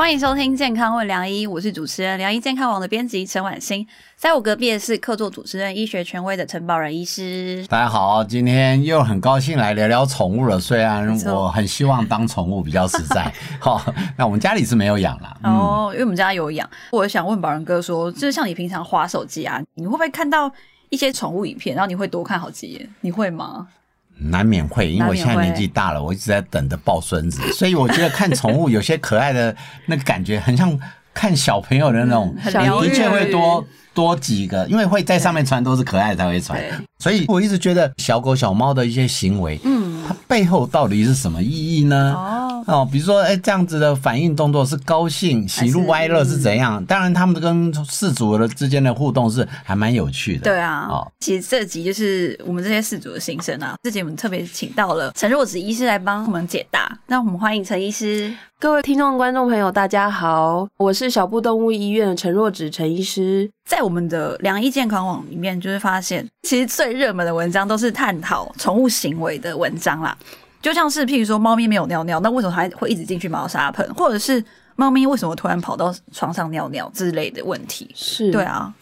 欢迎收听《健康问良医》，我是主持人良医健康网的编辑陈婉欣，在我隔壁的是客座主持人、医学权威的陈保仁医师。大家好，今天又很高兴来聊聊宠物了。虽然我很希望当宠物比较实在，好、哦，那我们家里是没有养啦。哦，因为我们家有养。我想问保仁哥说，就是像你平常滑手机啊，你会不会看到一些宠物影片，然后你会多看好几眼？你会吗？难免会，因为我现在年纪大了，我一直在等着抱孙子，所以我觉得看宠物有些可爱的那个感觉，很像看小朋友的那种，的确会多多几个，因为会在上面传都是可爱的才会传，所以我一直觉得小狗小猫的一些行为，嗯，它背后到底是什么意义呢？哦。哦，比如说，哎，这样子的反应动作是高兴、喜怒哀乐是怎样？当然，他们跟饲主的之间的互动是还蛮有趣的。对啊，哦，其实这集就是我们这些饲主的心声啊。这集我们特别请到了陈若芷医师来帮我们解答。那我们欢迎陈医师。各位听众、观众朋友，大家好，我是小布动物医院的陈若芷陈医师。在我们的良医健康网里面，就是发现其实最热门的文章都是探讨宠物行为的文章啦。就像是，譬如说，猫咪没有尿尿，那为什么还会一直进去猫砂盆？或者是猫咪为什么突然跑到床上尿尿之类的问题？是，对啊。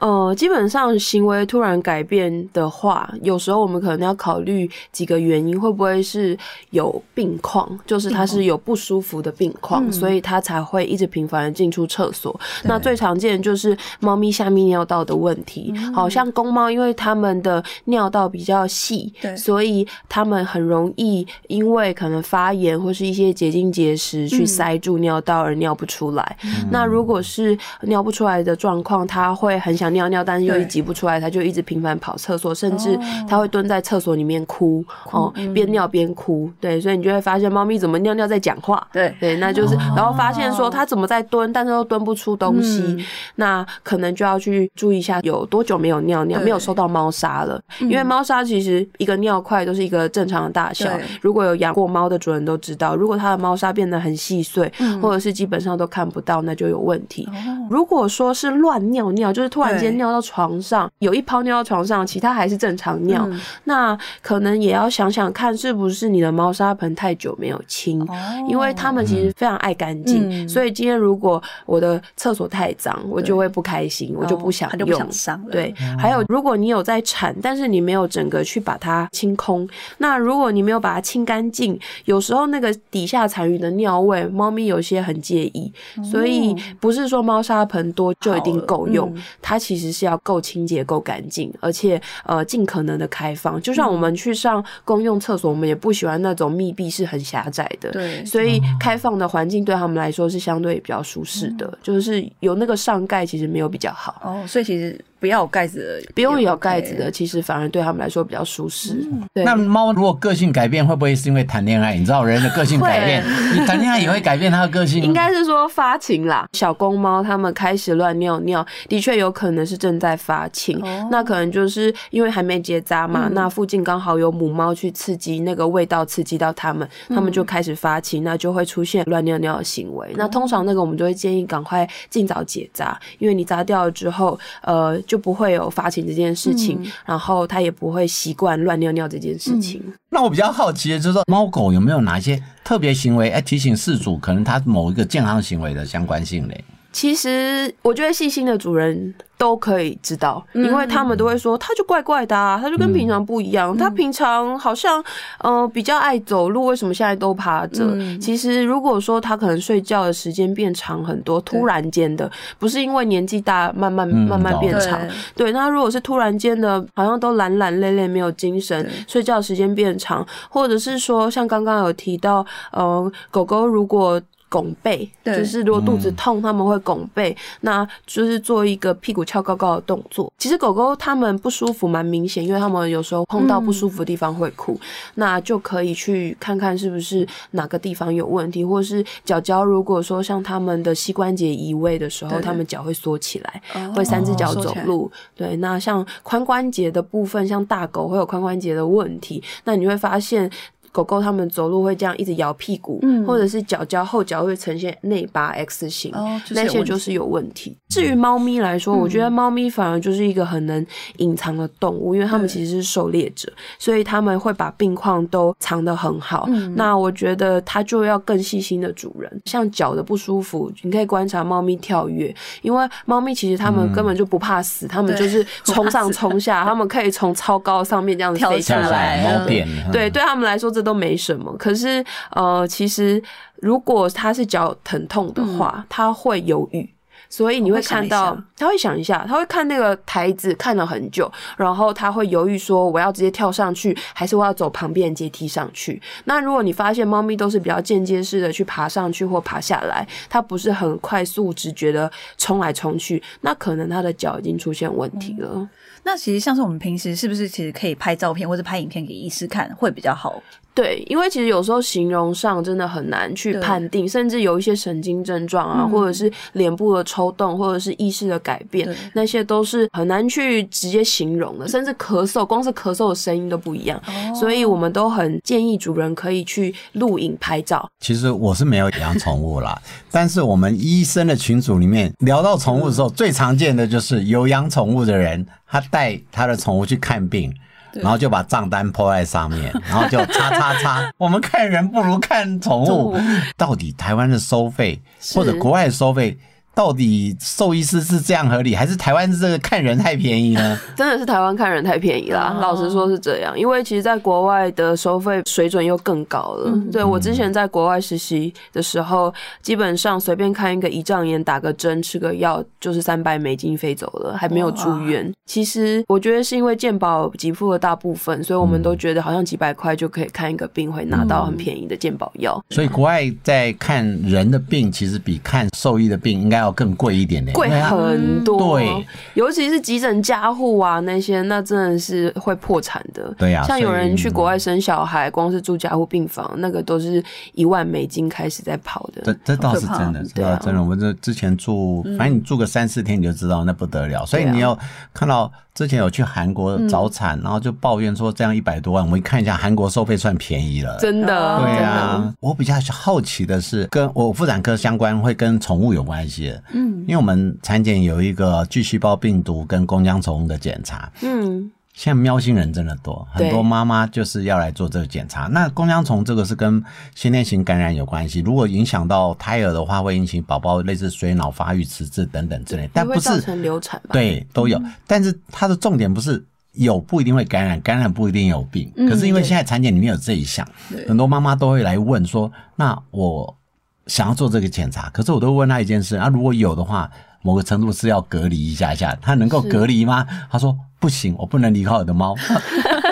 呃，基本上行为突然改变的话，有时候我们可能要考虑几个原因，会不会是有病况，就是它是有不舒服的病况，嗯、所以它才会一直频繁的进出厕所。那最常见就是猫咪下泌尿道的问题，好像公猫，因为它们的尿道比较细，对，所以它们很容易因为可能发炎或是一些结晶结石去塞住尿道而尿不出来。嗯、那如果是尿不出来的状况，它会很想。想尿尿，但是又一挤不出来，他就一直频繁跑厕所，甚至他会蹲在厕所里面哭，哦，边尿边哭。对，所以你就会发现猫咪怎么尿尿在讲话。对对，那就是，然后发现说它怎么在蹲，但是又蹲不出东西，那可能就要去注意一下有多久没有尿尿，没有收到猫砂了。因为猫砂其实一个尿块都是一个正常的大小，如果有养过猫的主人都知道，如果它的猫砂变得很细碎，或者是基本上都看不到，那就有问题。如果说是乱尿尿，就是突然。直接尿到床上，有一泡尿到床上，其他还是正常尿，嗯、那可能也要想想看，是不是你的猫砂盆太久没有清，哦、因为它们其实非常爱干净，嗯、所以今天如果我的厕所太脏，我就会不开心，我就不想用。哦、想对，嗯、还有如果你有在铲，但是你没有整个去把它清空，那如果你没有把它清干净，有时候那个底下残余的尿味，猫咪有些很介意，哦、所以不是说猫砂盆多就一定够用，嗯、它。其实是要够清洁、够干净，而且呃尽可能的开放。就像我们去上公用厕所，我们也不喜欢那种密闭式很狭窄的。对，所以开放的环境对他们来说是相对比较舒适的。就是有那个上盖，其实没有比较好。哦，所以其实。不要有盖子的，不用有盖子的，其实反而对他们来说比较舒适。对。那猫如果个性改变，会不会是因为谈恋爱？你知道人的个性改变，你谈恋爱也会改变它的个性。应该是说发情啦，小公猫它们开始乱尿尿，的确有可能是正在发情。那可能就是因为还没结扎嘛，那附近刚好有母猫去刺激那个味道，刺激到它们，它们就开始发情，那就会出现乱尿尿的行为。那通常那个我们就会建议赶快尽早结扎，因为你扎掉了之后，呃。就不会有发情这件事情，嗯、然后它也不会习惯乱尿尿这件事情。嗯、那我比较好奇的就是说，猫狗有没有哪些特别行为，哎，提醒饲主可能它某一个健康行为的相关性嘞？其实我觉得细心的主人。都可以知道，因为他们都会说，他就怪怪的啊，他就跟平常不一样。他平常好像呃比较爱走路，为什么现在都趴着？其实如果说他可能睡觉的时间变长很多，突然间的，不是因为年纪大慢慢慢慢变长。对，那如果是突然间的，好像都懒懒累累没有精神，睡觉时间变长，或者是说像刚刚有提到，呃，狗狗如果。拱背，就是如果肚子痛，他们会拱背，嗯、那就是做一个屁股翘高高的动作。其实狗狗它们不舒服蛮明显，因为它们有时候碰到不舒服的地方会哭，嗯、那就可以去看看是不是哪个地方有问题，或是脚脚如果说像它们的膝关节移位的时候，它们脚会缩起来，会三只脚走路。哦、对，那像髋关节的部分，像大狗会有髋关节的问题，那你会发现。狗狗它们走路会这样一直摇屁股，嗯、或者是脚脚后脚会呈现内八 X 型，哦、那些就是有问题。至于猫咪来说，嗯、我觉得猫咪反而就是一个很能隐藏的动物，因为它们其实是狩猎者，所以他们会把病况都藏得很好。嗯、那我觉得它就要更细心的主人，像脚的不舒服，你可以观察猫咪跳跃，因为猫咪其实它们根本就不怕死，它、嗯、们就是 冲上冲下，它们可以从超高上面这样子飞下来。对，对，对他们来说这都没什么。可是呃，其实如果它是脚疼痛的话，它、嗯、会犹豫。所以你会看到，他会想一下，他会看那个台子看了很久，然后他会犹豫说，我要直接跳上去，还是我要走旁边阶梯上去？那如果你发现猫咪都是比较间接式的去爬上去或爬下来，它不是很快速直觉的冲来冲去，那可能它的脚已经出现问题了。嗯。那其实像是我们平时是不是其实可以拍照片或者拍影片给医师看会比较好？对，因为其实有时候形容上真的很难去判定，甚至有一些神经症状啊，嗯、或者是脸部的抽动，或者是意识的改变，那些都是很难去直接形容的。甚至咳嗽，光是咳嗽的声音都不一样，哦、所以我们都很建议主人可以去录影拍照。其实我是没有养宠物啦，但是我们医生的群组里面聊到宠物的时候，嗯、最常见的就是有养宠物的人，他带他的宠物去看病。然后就把账单 po 在上面，然后就叉叉叉。我们看人不如看宠物。到底台湾的收费或者国外的收费？到底兽医师是这样合理，还是台湾这个看人太便宜呢？真的是台湾看人太便宜啦。Oh. 老实说是这样，因为其实在国外的收费水准又更高了。嗯、对，我之前在国外实习的时候，基本上随便看一个胰脏炎，打个针，吃个药，就是三百美金飞走了，还没有住院。Oh. 其实我觉得是因为健保给付了大部分，所以我们都觉得好像几百块就可以看一个病，会拿到很便宜的健保药。所以国外在看人的病，其实比看兽医的病应该要更贵一点点，贵很多。对，尤其是急诊加护啊，那些那真的是会破产的。对呀、啊，像有人去国外生小孩，光是住加护病房，那个都是一万美金开始在跑的。这这倒是真的，对啊，真的。我们这之前住，反正你住个三四天你就知道那不得了。所以你要看到。之前有去韩国早产，嗯、然后就抱怨说这样一百多万，我们看一下韩国收费算便宜了，真的。对啊，我比较好奇的是，跟我妇产科相关会跟宠物有关系的，嗯，因为我们产检有一个巨细胞病毒跟弓浆虫的检查，嗯。现在喵星人真的多，很多妈妈就是要来做这个检查。那弓浆虫这个是跟先天性感染有关系，如果影响到胎儿的话，会引起宝宝类似水脑发育迟滞等等之类，但不是流产吧？对，都有。嗯、但是它的重点不是有不一定会感染，感染不一定有病。嗯、可是因为现在产检里面有这一项，很多妈妈都会来问说：“那我想要做这个检查，可是我都问他一件事，那、啊、如果有的话，某个程度是要隔离一下下，他能够隔离吗？” 他说。不行，我不能离开我的猫。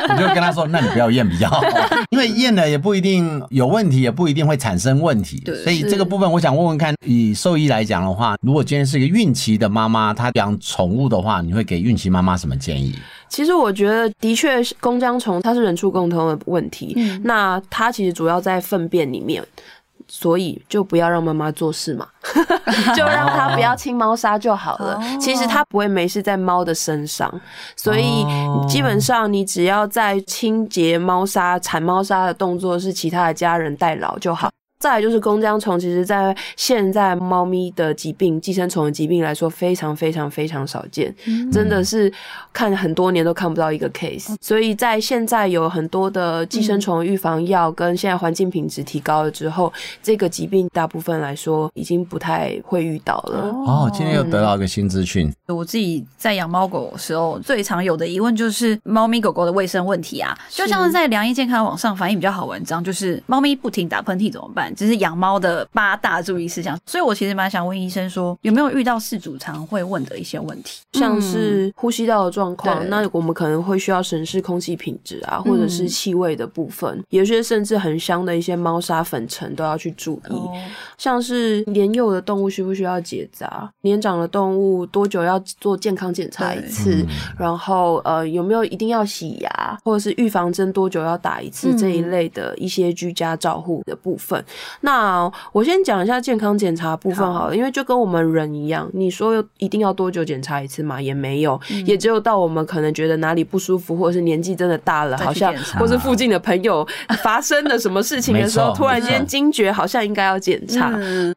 我就跟他说：“那你不要验比较好，因为验了也不一定有问题，也不一定会产生问题。对，所以这个部分我想问问看，以兽医来讲的话，如果今天是一个孕期的妈妈，她养宠物的话，你会给孕期妈妈什么建议？其实我觉得，的确，弓浆虫它是人畜共通的问题。嗯，那它其实主要在粪便里面。所以就不要让妈妈做事嘛，就让她不要清猫砂就好了。其实它不会没事在猫的身上，所以基本上你只要在清洁猫砂、铲猫砂的动作是其他的家人代劳就好。再来就是弓浆虫，其实在现在猫咪的疾病、寄生虫的疾病来说，非常非常非常少见，真的是看很多年都看不到一个 case。所以在现在有很多的寄生虫预防药，跟现在环境品质提高了之后，这个疾病大部分来说已经不太会遇到了。哦，今天又得到一个新资讯。我自己在养猫狗的时候，最常有的疑问就是猫咪狗狗的卫生问题啊，就像是在良医健康网上反映比较好文章，就是猫咪不停打喷嚏怎么办？只是养猫的八大注意事项，所以我其实蛮想问医生说，有没有遇到饲主常会问的一些问题，像是呼吸道的状况，嗯、那我们可能会需要审视空气品质啊，或者是气味的部分，嗯、有些甚至很香的一些猫砂粉尘都要去注意。哦、像是年幼的动物需不需要结扎？年长的动物多久要做健康检查一次？然后呃，有没有一定要洗牙，或者是预防针多久要打一次？这一类的一些居家照护的部分。那我先讲一下健康检查部分好。了，好，因为就跟我们人一样，你说一定要多久检查一次嘛？也没有，嗯、也只有到我们可能觉得哪里不舒服，或者是年纪真的大了，好像或是附近的朋友发生了什么事情的时候，突然间惊觉好像应该要检查。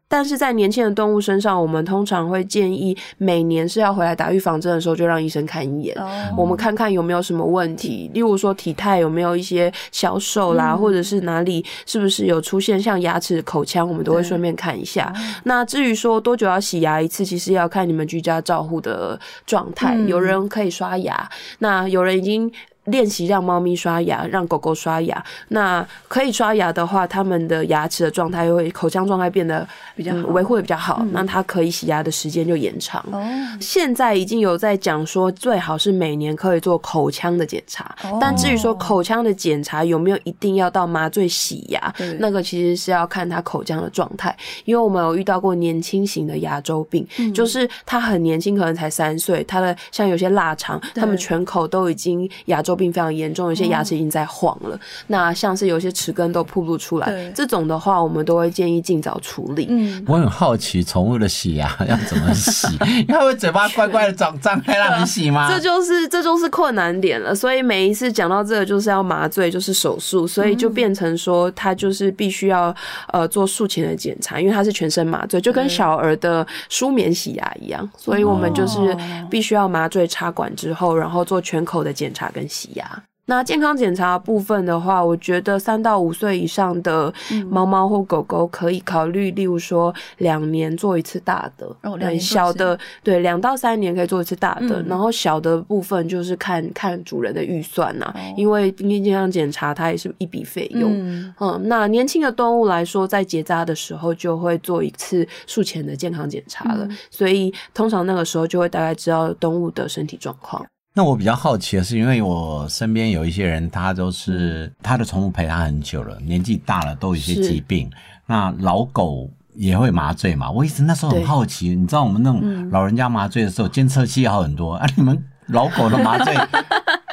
但是在年轻的动物身上，我们通常会建议每年是要回来打预防针的时候就让医生看一眼，我们看看有没有什么问题，例如说体态有没有一些消瘦啦，或者是哪里是不是有出现像牙齿、口腔，我们都会顺便看一下。那至于说多久要洗牙一次，其实要看你们居家照护的状态。有人可以刷牙，那有人已经。练习让猫咪刷牙，让狗狗刷牙。那可以刷牙的话，它们的牙齿的状态会口腔状态变得比较维护的比较好。嗯、那它可以洗牙的时间就延长。哦、现在已经有在讲说，最好是每年可以做口腔的检查。哦、但至于说口腔的检查有没有一定要到麻醉洗牙，那个其实是要看它口腔的状态。因为我们有遇到过年轻型的牙周病，嗯、就是它很年轻，可能才三岁，它的像有些腊肠，它们全口都已经牙周病非常严重，有些牙齿已经在晃了。嗯、那像是有些齿根都暴露出来，这种的话，我们都会建议尽早处理。嗯，我很好奇，宠物的洗牙要怎么洗？它会嘴巴乖乖的张张开让你洗吗？这就是这就是困难点了。所以每一次讲到这个，就是要麻醉，就是手术，所以就变成说，它就是必须要呃做术前的检查，因为它是全身麻醉，就跟小儿的舒眠洗牙一样。所以我们就是必须要麻醉插管之后，然后做全口的检查跟洗牙。那健康检查部分的话，我觉得三到五岁以上的猫猫或狗狗可以考虑，例如说两年做一次大的，哦，两年小的对两到三年可以做一次大的，嗯、然后小的部分就是看看主人的预算呐、啊，哦、因为今天健康检查它也是一笔费用，嗯，嗯，那年轻的动物来说，在结扎的时候就会做一次术前的健康检查了，嗯、所以通常那个时候就会大概知道动物的身体状况。那我比较好奇的是，因为我身边有一些人，他都是他的宠物陪他很久了，年纪大了都有一些疾病。那老狗也会麻醉嘛？我一直那时候很好奇，你知道我们那种老人家麻醉的时候，监测器要很多啊，你们老狗的麻醉？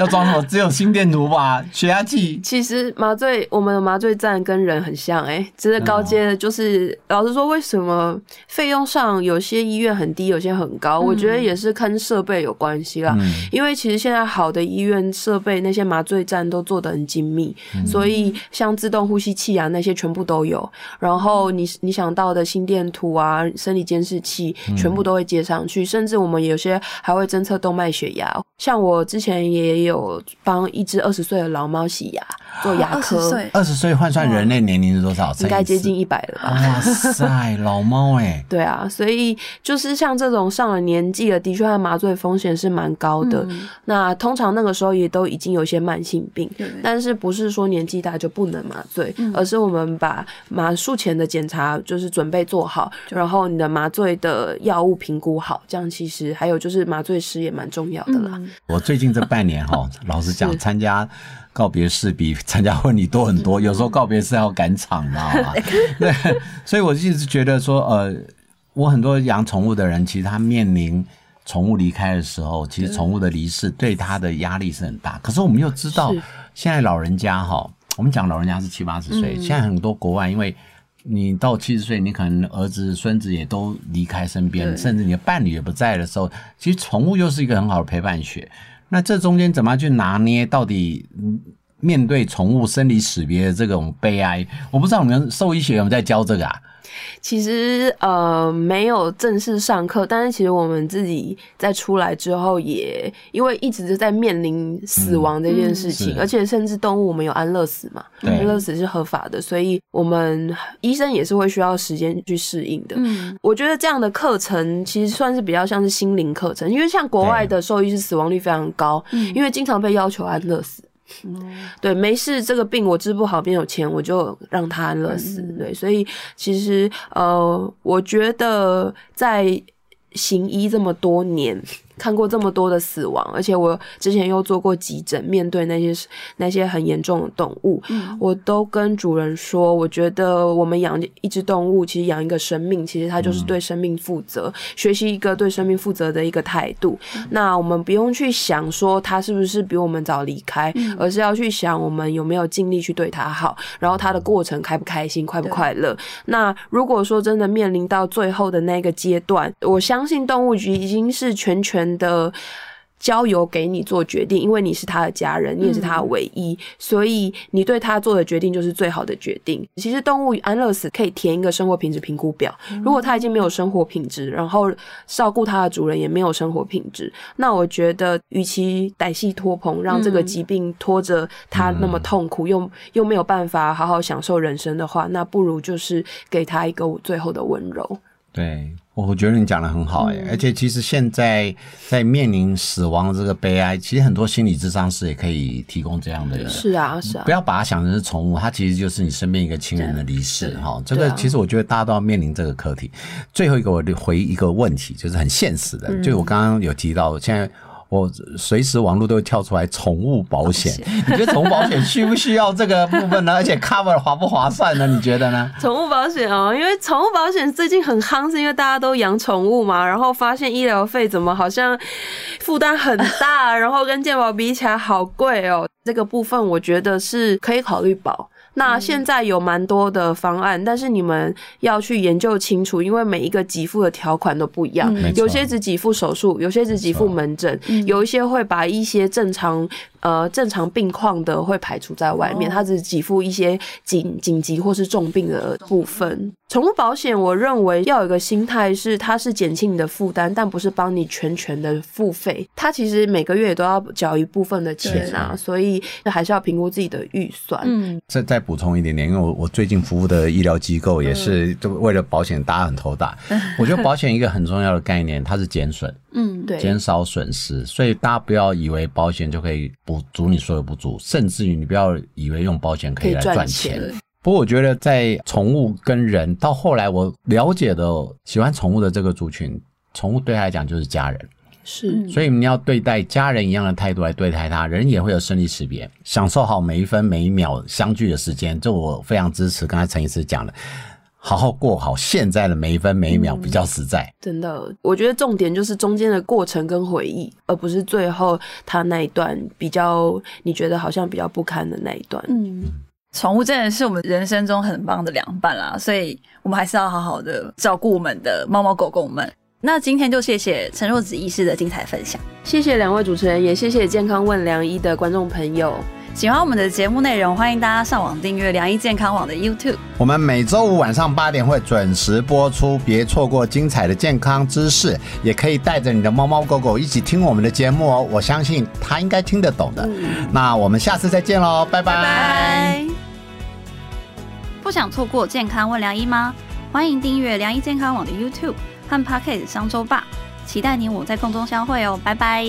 要装什么？只有心电图吧，血压计。其实麻醉，我们的麻醉站跟人很像，欸，哎，只是高阶的，就是、嗯、老实说，为什么费用上有些医院很低，有些很高？嗯、我觉得也是跟设备有关系啦。嗯、因为其实现在好的医院设备，那些麻醉站都做的很精密，嗯、所以像自动呼吸器啊，那些全部都有。然后你你想到的心电图啊，生理监视器，全部都会接上去，嗯、甚至我们有些还会侦测动脉血压。像我之前也有。有帮一只二十岁的老猫洗牙，做牙科。二十岁换算人类年龄是多少？应该接近一百了吧？哇塞，老猫哎！对啊，所以就是像这种上了年纪了，的确它麻醉风险是蛮高的。嗯、那通常那个时候也都已经有些慢性病，但是不是说年纪大就不能麻醉，嗯、而是我们把麻术前的检查就是准备做好，然后你的麻醉的药物评估好，这样其实还有就是麻醉师也蛮重要的啦。嗯、我最近这半年哈。老实讲，参加告别式比参加婚礼多很多。有时候告别式要赶场，你知道吗？对，所以我一直觉得说，呃，我很多养宠物的人，其实他面临宠物离开的时候，其实宠物的离世对他的压力是很大。可是我们又知道，现在老人家哈，我们讲老人家是七八十岁，现在很多国外，因为你到七十岁，你可能儿子、孙子也都离开身边，甚至你的伴侣也不在的时候，其实宠物又是一个很好的陪伴学。那这中间怎么去拿捏？到底面对宠物生离死别的这种悲哀，我不知道你们兽医学有没有在教这个啊？其实呃没有正式上课，但是其实我们自己在出来之后也因为一直都在面临死亡这件事情，嗯嗯、而且甚至动物我们有安乐死嘛，安乐死是合法的，所以我们医生也是会需要时间去适应的。嗯，我觉得这样的课程其实算是比较像是心灵课程，因为像国外的兽医是死亡率非常高，因为经常被要求安乐死。嗯，对，没事，这个病我治不好，没有钱，我就让他安乐死。嗯、对，所以其实呃，我觉得在行医这么多年。看过这么多的死亡，而且我之前又做过急诊，面对那些那些很严重的动物，嗯，我都跟主人说，我觉得我们养一只动物，其实养一个生命，其实它就是对生命负责，嗯、学习一个对生命负责的一个态度。嗯、那我们不用去想说它是不是比我们早离开，嗯、而是要去想我们有没有尽力去对它好，然后它的过程开不开心，快不快乐。那如果说真的面临到最后的那个阶段，我相信动物局已经是全权的。交由给你做决定，因为你是他的家人，你也是他的唯一，嗯、所以你对他做的决定就是最好的决定。其实动物安乐死可以填一个生活品质评估表，嗯、如果他已经没有生活品质，然后照顾他的主人也没有生活品质，那我觉得，与其歹戏拖棚，让这个疾病拖着他那么痛苦，嗯、又又没有办法好好享受人生的话，那不如就是给他一个最后的温柔。对。我觉得你讲的很好哎，嗯、而且其实现在在面临死亡的这个悲哀，其实很多心理智商师也可以提供这样的人。是啊，是啊，不要把它想成是宠物，它其实就是你身边一个亲人的离世哈。这个其实我觉得大家都要面临这个课题。啊、最后一个我回一个问题，就是很现实的，嗯、就我刚刚有提到现在。我随时网络都会跳出来宠物保险，你觉得宠物保险需不需要这个部分呢？而且 cover 划不划算呢？你觉得呢？宠物保险哦，因为宠物保险最近很夯，是因为大家都养宠物嘛，然后发现医疗费怎么好像负担很大，然后跟健保比起来好贵哦。这个部分我觉得是可以考虑保。那现在有蛮多的方案，嗯、但是你们要去研究清楚，因为每一个给付的条款都不一样，嗯、有些只给付手术，有些只给付门诊，有一些会把一些正常。呃，正常病况的会排除在外面，它只给付一些紧紧急或是重病的部分。宠物保险，我认为要有一个心态是，它是减轻你的负担，但不是帮你全权的付费。它其实每个月也都要缴一部分的钱啊，所以还是要评估自己的预算。嗯，再再补充一点点，因为我我最近服务的医疗机构也是，就为了保险，大家很头大。我觉得保险一个很重要的概念，它是减损。嗯，对，减少损失，所以大家不要以为保险就可以补足你所有不足，甚至于你不要以为用保险可以来赚钱。不过我觉得在宠物跟人到后来，我了解的喜欢宠物的这个族群，宠物对他来讲就是家人，是，所以你要对待家人一样的态度来对待他，人也会有生理识别，享受好每一分每一秒相聚的时间，这我非常支持。刚才陈医师讲的。好好过好现在的每一分每一秒比较实在。嗯，真的，我觉得重点就是中间的过程跟回忆，而不是最后他那一段比较你觉得好像比较不堪的那一段。嗯，宠物真的是我们人生中很棒的良伴啦，所以我们还是要好好的照顾我们的猫猫狗狗们。那今天就谢谢陈若子医师的精彩分享，谢谢两位主持人，也谢谢健康问良医的观众朋友。喜欢我们的节目内容，欢迎大家上网订阅良医健康网的 YouTube。我们每周五晚上八点会准时播出，别错过精彩的健康知识。也可以带着你的猫猫狗狗一起听我们的节目哦，我相信它应该听得懂的。嗯、那我们下次再见喽，拜拜。拜拜。不想错过健康问良医吗？欢迎订阅良医健康网的 YouTube 和 Pocket 商周吧，期待你我在空中相会哦，拜拜。